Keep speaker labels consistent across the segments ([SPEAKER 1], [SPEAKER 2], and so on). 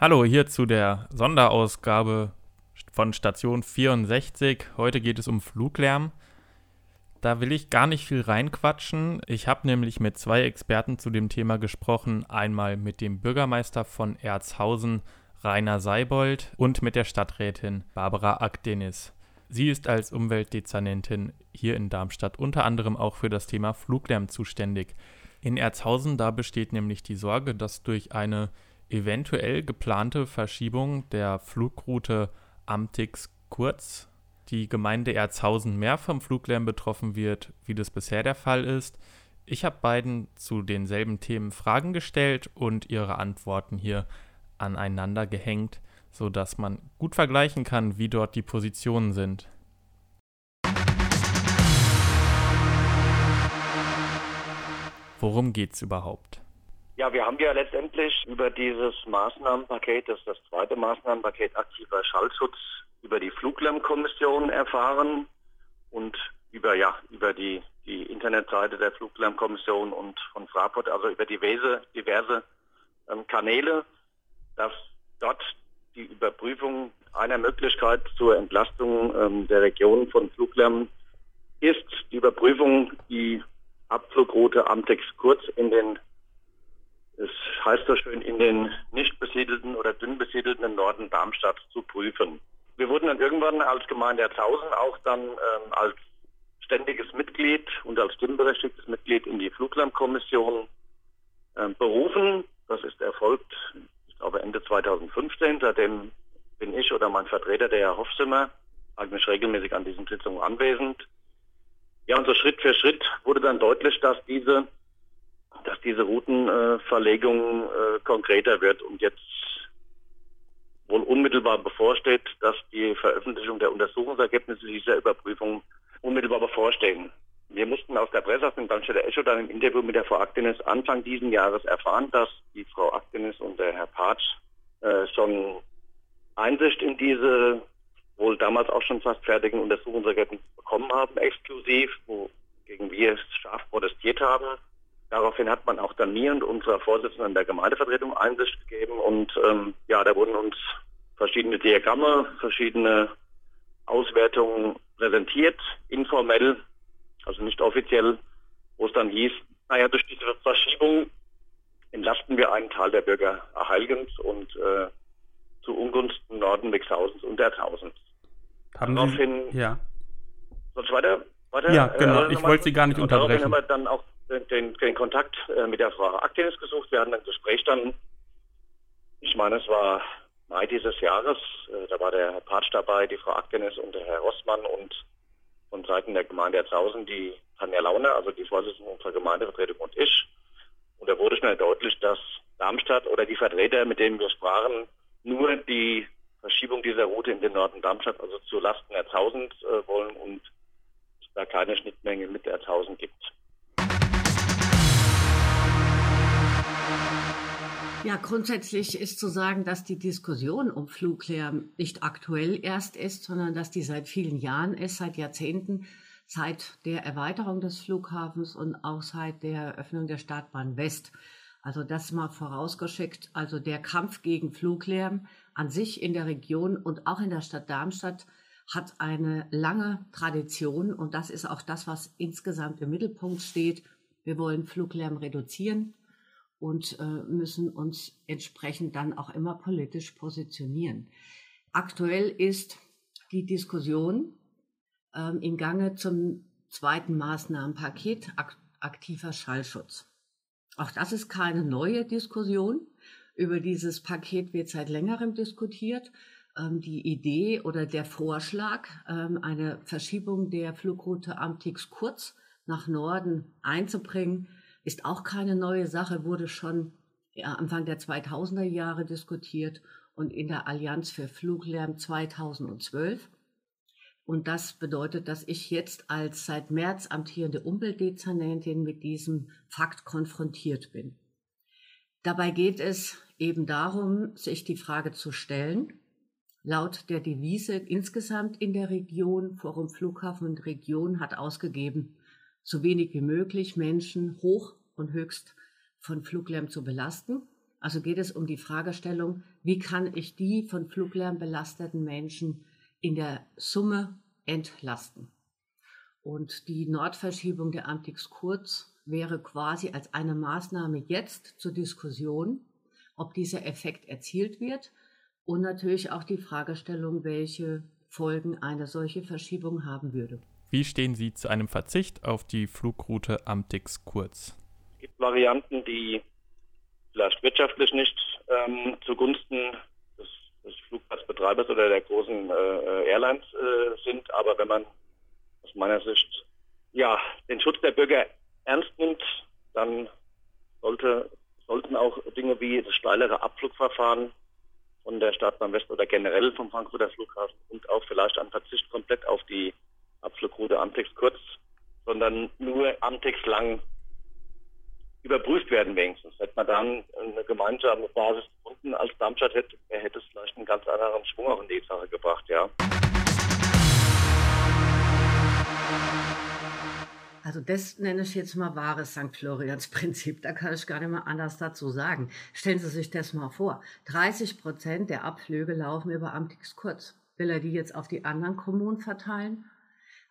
[SPEAKER 1] Hallo, hier zu der Sonderausgabe von Station 64. Heute geht es um Fluglärm. Da will ich gar nicht viel reinquatschen. Ich habe nämlich mit zwei Experten zu dem Thema gesprochen. Einmal mit dem Bürgermeister von Erzhausen, Rainer Seibold, und mit der Stadträtin Barbara Akdenis. Sie ist als Umweltdezernentin hier in Darmstadt unter anderem auch für das Thema Fluglärm zuständig. In Erzhausen, da besteht nämlich die Sorge, dass durch eine eventuell geplante Verschiebung der Flugroute Amtix-Kurz die Gemeinde Erzhausen mehr vom Fluglärm betroffen wird, wie das bisher der Fall ist. Ich habe beiden zu denselben Themen Fragen gestellt und ihre Antworten hier aneinander gehängt, sodass man gut vergleichen kann, wie dort die Positionen sind. Worum geht es überhaupt?
[SPEAKER 2] Ja, wir haben ja letztendlich über dieses Maßnahmenpaket, das ist das zweite Maßnahmenpaket aktiver Schallschutz, über die Fluglärmkommission erfahren und über ja über die die Internetseite der Fluglärmkommission und von Fraport, also über diverse diverse ähm, Kanäle, dass dort die Überprüfung einer Möglichkeit zur Entlastung ähm, der Region von Fluglärm ist. Die Überprüfung die Abflugroute Amtex kurz in den es heißt so schön, in den nicht besiedelten oder dünn besiedelten Norden Darmstadt zu prüfen. Wir wurden dann irgendwann als Gemeinde Erzhausen auch dann ähm, als ständiges Mitglied und als stimmberechtigtes Mitglied in die Fluglärmkommission äh, berufen. Das ist erfolgt, ich glaube, Ende 2015. Seitdem bin ich oder mein Vertreter, der Herr Hofzimmer, eigentlich regelmäßig an diesen Sitzungen anwesend. Ja, und so Schritt für Schritt wurde dann deutlich, dass diese dass diese Routenverlegung äh, konkreter wird und jetzt wohl unmittelbar bevorsteht, dass die Veröffentlichung der Untersuchungsergebnisse dieser Überprüfung unmittelbar bevorstehen. Wir mussten aus der Presse, aus dem Darmstädter Echo, dann im Interview mit der Frau Aktenis Anfang diesen Jahres erfahren, dass die Frau Aktenis und der Herr Patsch äh, schon Einsicht in diese wohl damals auch schon fast fertigen Untersuchungsergebnisse bekommen haben, exklusiv, wogegen wir scharf protestiert haben. Daraufhin hat man auch dann mir und unserer Vorsitzenden der Gemeindevertretung Einsicht gegeben und ähm, ja, da wurden uns verschiedene Diagramme, verschiedene Auswertungen präsentiert, informell, also nicht offiziell, wo es dann hieß, naja, durch diese Verschiebung entlasten wir einen Teil der Bürger Erheilgens und äh, zu Ungunsten Norden Wixhausens und Erzhausens.
[SPEAKER 1] Haben Daraufhin, Sie, ja.
[SPEAKER 2] Ich weiter?
[SPEAKER 1] weiter ja, genau. Äh, ich wollte Sie gar nicht unterbrechen.
[SPEAKER 2] Daraufhin haben wir dann auch den, den Kontakt äh, mit der Frau Aktenis gesucht. Wir hatten ein Gespräch dann, ich meine, es war Mai dieses Jahres. Äh, da war der Herr Patsch dabei, die Frau Aktenis und der Herr Rossmann und von Seiten der Gemeinde Erzhausen die Tanja Launer, also die Vorsitzende unserer Gemeindevertretung und ich. Und da wurde schnell deutlich, dass Darmstadt oder die Vertreter, mit denen wir sprachen, nur die Verschiebung dieser Route in den Norden Darmstadt, also zu Lasten Erzhausens äh, wollen und es da keine Schnittmenge mit Erzhausen gibt.
[SPEAKER 3] Ja, grundsätzlich ist zu sagen, dass die Diskussion um Fluglärm nicht aktuell erst ist, sondern dass die seit vielen Jahren ist, seit Jahrzehnten, seit der Erweiterung des Flughafens und auch seit der Eröffnung der Startbahn West. Also das mal vorausgeschickt. Also der Kampf gegen Fluglärm an sich in der Region und auch in der Stadt Darmstadt hat eine lange Tradition und das ist auch das, was insgesamt im Mittelpunkt steht. Wir wollen Fluglärm reduzieren und äh, müssen uns entsprechend dann auch immer politisch positionieren. Aktuell ist die Diskussion ähm, im Gange zum zweiten Maßnahmenpaket ak aktiver Schallschutz. Auch das ist keine neue Diskussion. Über dieses Paket wird seit längerem diskutiert. Ähm, die Idee oder der Vorschlag, ähm, eine Verschiebung der Flugroute Amtix kurz nach Norden einzubringen, ist auch keine neue Sache, wurde schon Anfang der 2000er Jahre diskutiert und in der Allianz für Fluglärm 2012. Und das bedeutet, dass ich jetzt als seit März amtierende Umweltdezernentin mit diesem Fakt konfrontiert bin. Dabei geht es eben darum, sich die Frage zu stellen, laut der Devise insgesamt in der Region, Forum Flughafen und Region hat ausgegeben, so wenig wie möglich Menschen hoch und höchst von Fluglärm zu belasten. Also geht es um die Fragestellung, wie kann ich die von Fluglärm belasteten Menschen in der Summe entlasten? Und die Nordverschiebung der Amtix Kurz wäre quasi als eine Maßnahme jetzt zur Diskussion, ob dieser Effekt erzielt wird und natürlich auch die Fragestellung, welche Folgen eine solche Verschiebung haben würde.
[SPEAKER 1] Wie stehen Sie zu einem Verzicht auf die Flugroute Amtix Kurz?
[SPEAKER 2] Es gibt Varianten, die vielleicht wirtschaftlich nicht ähm, zugunsten des, des, Flugplatzbetreibers oder der großen äh, Airlines äh, sind, aber wenn man aus meiner Sicht ja den Schutz der Bürger ernst nimmt, dann sollte, sollten auch Dinge wie das steilere Abflugverfahren von der Startbahn West oder generell vom Frankfurter Flughafen und auch vielleicht ein Verzicht komplett auf die Abflugroute Amtex kurz, sondern nur Amtex lang überprüft werden wenigstens. Hätte man dann eine gemeinsame Basis gefunden als Darmstadt, hätte, hätte es vielleicht einen ganz anderen Schwung auch in die Sache gebracht, ja.
[SPEAKER 3] Also das nenne ich jetzt mal wahres St. Florians Prinzip. Da kann ich gar nicht mehr anders dazu sagen. Stellen Sie sich das mal vor. 30 Prozent der Abflüge laufen über Amtix Kurz. Will er die jetzt auf die anderen Kommunen verteilen?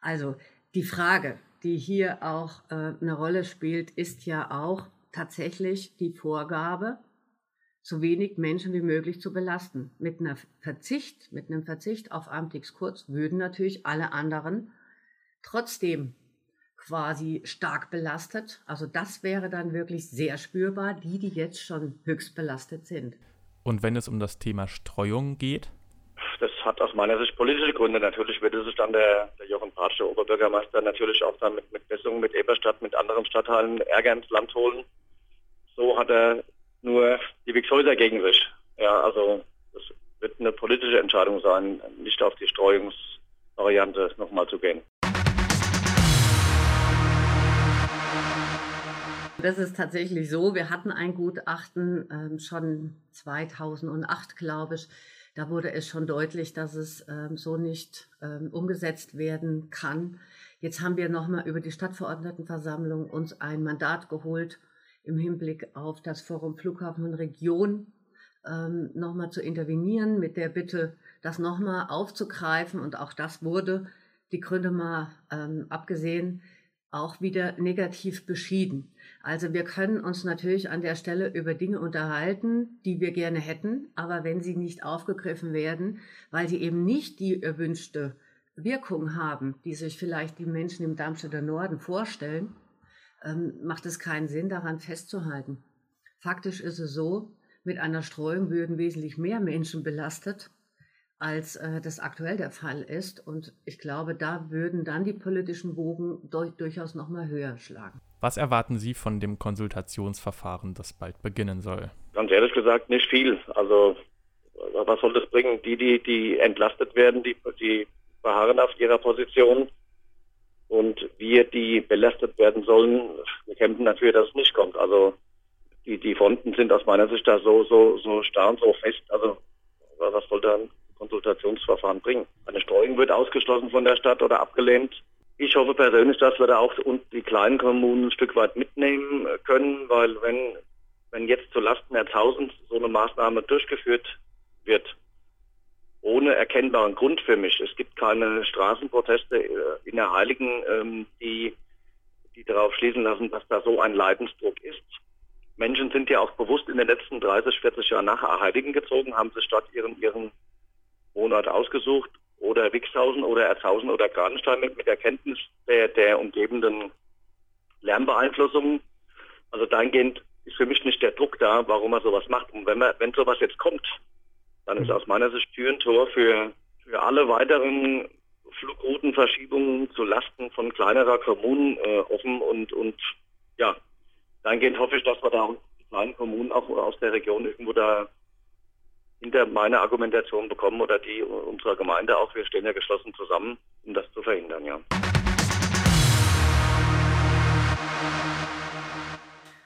[SPEAKER 3] Also die Frage, die hier auch äh, eine Rolle spielt, ist ja auch tatsächlich die Vorgabe, so wenig Menschen wie möglich zu belasten. Mit einer Verzicht, mit einem Verzicht auf Amtix Kurz würden natürlich alle anderen trotzdem quasi stark belastet. Also das wäre dann wirklich sehr spürbar, die, die jetzt schon höchst belastet sind.
[SPEAKER 1] Und wenn es um das Thema Streuung geht?
[SPEAKER 2] Das hat aus meiner Sicht politische Gründe. Natürlich würde sich dann der, der Jochen Patsch, der Oberbürgermeister, natürlich auch dann mit, mit Bessungen, mit Eberstadt, mit anderen Stadtteilen Ärger ins Land holen. So hat er nur die Wixhäuser gegen sich. Ja, also das wird eine politische Entscheidung sein, nicht auf die Streuungsvariante nochmal zu gehen.
[SPEAKER 3] Das ist tatsächlich so. Wir hatten ein Gutachten ähm, schon 2008, glaube ich. Da wurde es schon deutlich, dass es ähm, so nicht ähm, umgesetzt werden kann. Jetzt haben wir nochmal über die Stadtverordnetenversammlung uns ein Mandat geholt im Hinblick auf das Forum Flughafen und Region ähm, nochmal zu intervenieren mit der Bitte, das nochmal aufzugreifen. Und auch das wurde, die Gründe mal ähm, abgesehen, auch wieder negativ beschieden. Also wir können uns natürlich an der Stelle über Dinge unterhalten, die wir gerne hätten, aber wenn sie nicht aufgegriffen werden, weil sie eben nicht die erwünschte Wirkung haben, die sich vielleicht die Menschen im Darmstädter Norden vorstellen, ähm, macht es keinen Sinn, daran festzuhalten. Faktisch ist es so, mit einer Streuung würden wesentlich mehr Menschen belastet, als äh, das aktuell der Fall ist. Und ich glaube, da würden dann die politischen Bogen durch, durchaus noch mal höher schlagen.
[SPEAKER 1] Was erwarten Sie von dem Konsultationsverfahren, das bald beginnen soll?
[SPEAKER 2] Ganz ehrlich gesagt, nicht viel. Also was soll das bringen? Die, die, die entlastet werden, die, die beharren auf ihrer Position. Und wir, die belastet werden sollen, wir kämpfen dafür, dass es nicht kommt. Also die, die Fronten sind aus meiner Sicht da so, so, so starr und so fest. Also was soll dann Konsultationsverfahren bringen. Eine Streuung wird ausgeschlossen von der Stadt oder abgelehnt. Ich hoffe persönlich, dass wir da auch die kleinen Kommunen ein Stück weit mitnehmen können, weil wenn, wenn jetzt zu Lasten der 1000 so eine Maßnahme durchgeführt wird, ohne erkennbaren Grund für mich. Es gibt keine Straßenproteste äh, in der Heiligen, ähm, die, die darauf schließen lassen, dass da so ein Leidensdruck ist. Menschen sind ja auch bewusst in den letzten 30, 40 Jahren nach Heiligen gezogen, haben sich dort ihren, ihren Wohnort ausgesucht oder Wixhausen oder Erzhausen oder Gradenstein mit, mit der Kenntnis der, der umgebenden Lärmbeeinflussungen. Also dahingehend ist für mich nicht der Druck da, warum man sowas macht. Und wenn man, wenn sowas jetzt kommt, dann ist aus meiner Sicht Tür und Tor für, für alle weiteren Flugroutenverschiebungen zu Lasten von kleinerer Kommunen äh, offen und, und ja, dahingehend hoffe ich, dass wir da die kleinen Kommunen auch aus der Region irgendwo da hinter meine Argumentation bekommen oder die unserer Gemeinde auch. Wir stehen ja geschlossen zusammen, um das zu verhindern, ja.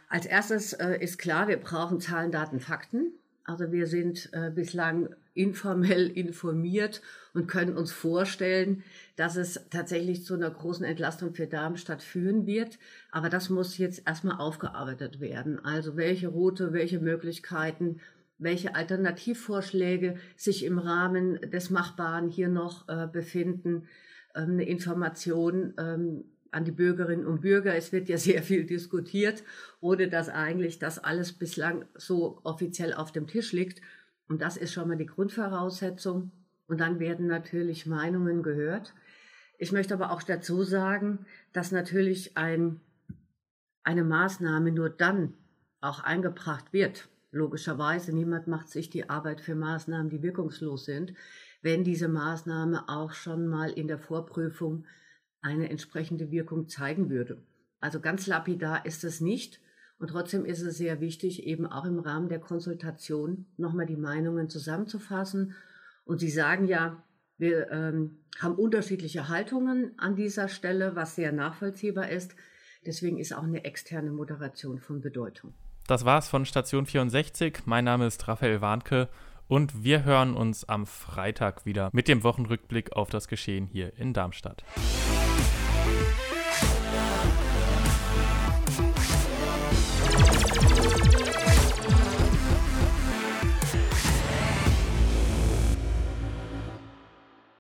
[SPEAKER 3] Als erstes äh, ist klar, wir brauchen Zahlen, Daten, Fakten. Also wir sind äh, bislang informell informiert und können uns vorstellen, dass es tatsächlich zu einer großen Entlastung für Darmstadt führen wird. Aber das muss jetzt erstmal aufgearbeitet werden. Also welche Route, welche Möglichkeiten, welche Alternativvorschläge sich im Rahmen des Machbaren hier noch äh, befinden. Ähm, eine Information ähm, an die Bürgerinnen und Bürger. Es wird ja sehr viel diskutiert, ohne dass eigentlich das alles bislang so offiziell auf dem Tisch liegt. Und das ist schon mal die Grundvoraussetzung. Und dann werden natürlich Meinungen gehört. Ich möchte aber auch dazu sagen, dass natürlich ein, eine Maßnahme nur dann auch eingebracht wird. Logischerweise, niemand macht sich die Arbeit für Maßnahmen, die wirkungslos sind, wenn diese Maßnahme auch schon mal in der Vorprüfung eine entsprechende Wirkung zeigen würde. Also ganz lapidar ist es nicht. Und trotzdem ist es sehr wichtig, eben auch im Rahmen der Konsultation nochmal die Meinungen zusammenzufassen. Und Sie sagen ja, wir ähm, haben unterschiedliche Haltungen an dieser Stelle, was sehr nachvollziehbar ist. Deswegen ist auch eine externe Moderation von Bedeutung.
[SPEAKER 1] Das war's von Station 64. Mein Name ist Raphael Warnke und wir hören uns am Freitag wieder mit dem Wochenrückblick auf das Geschehen hier in Darmstadt.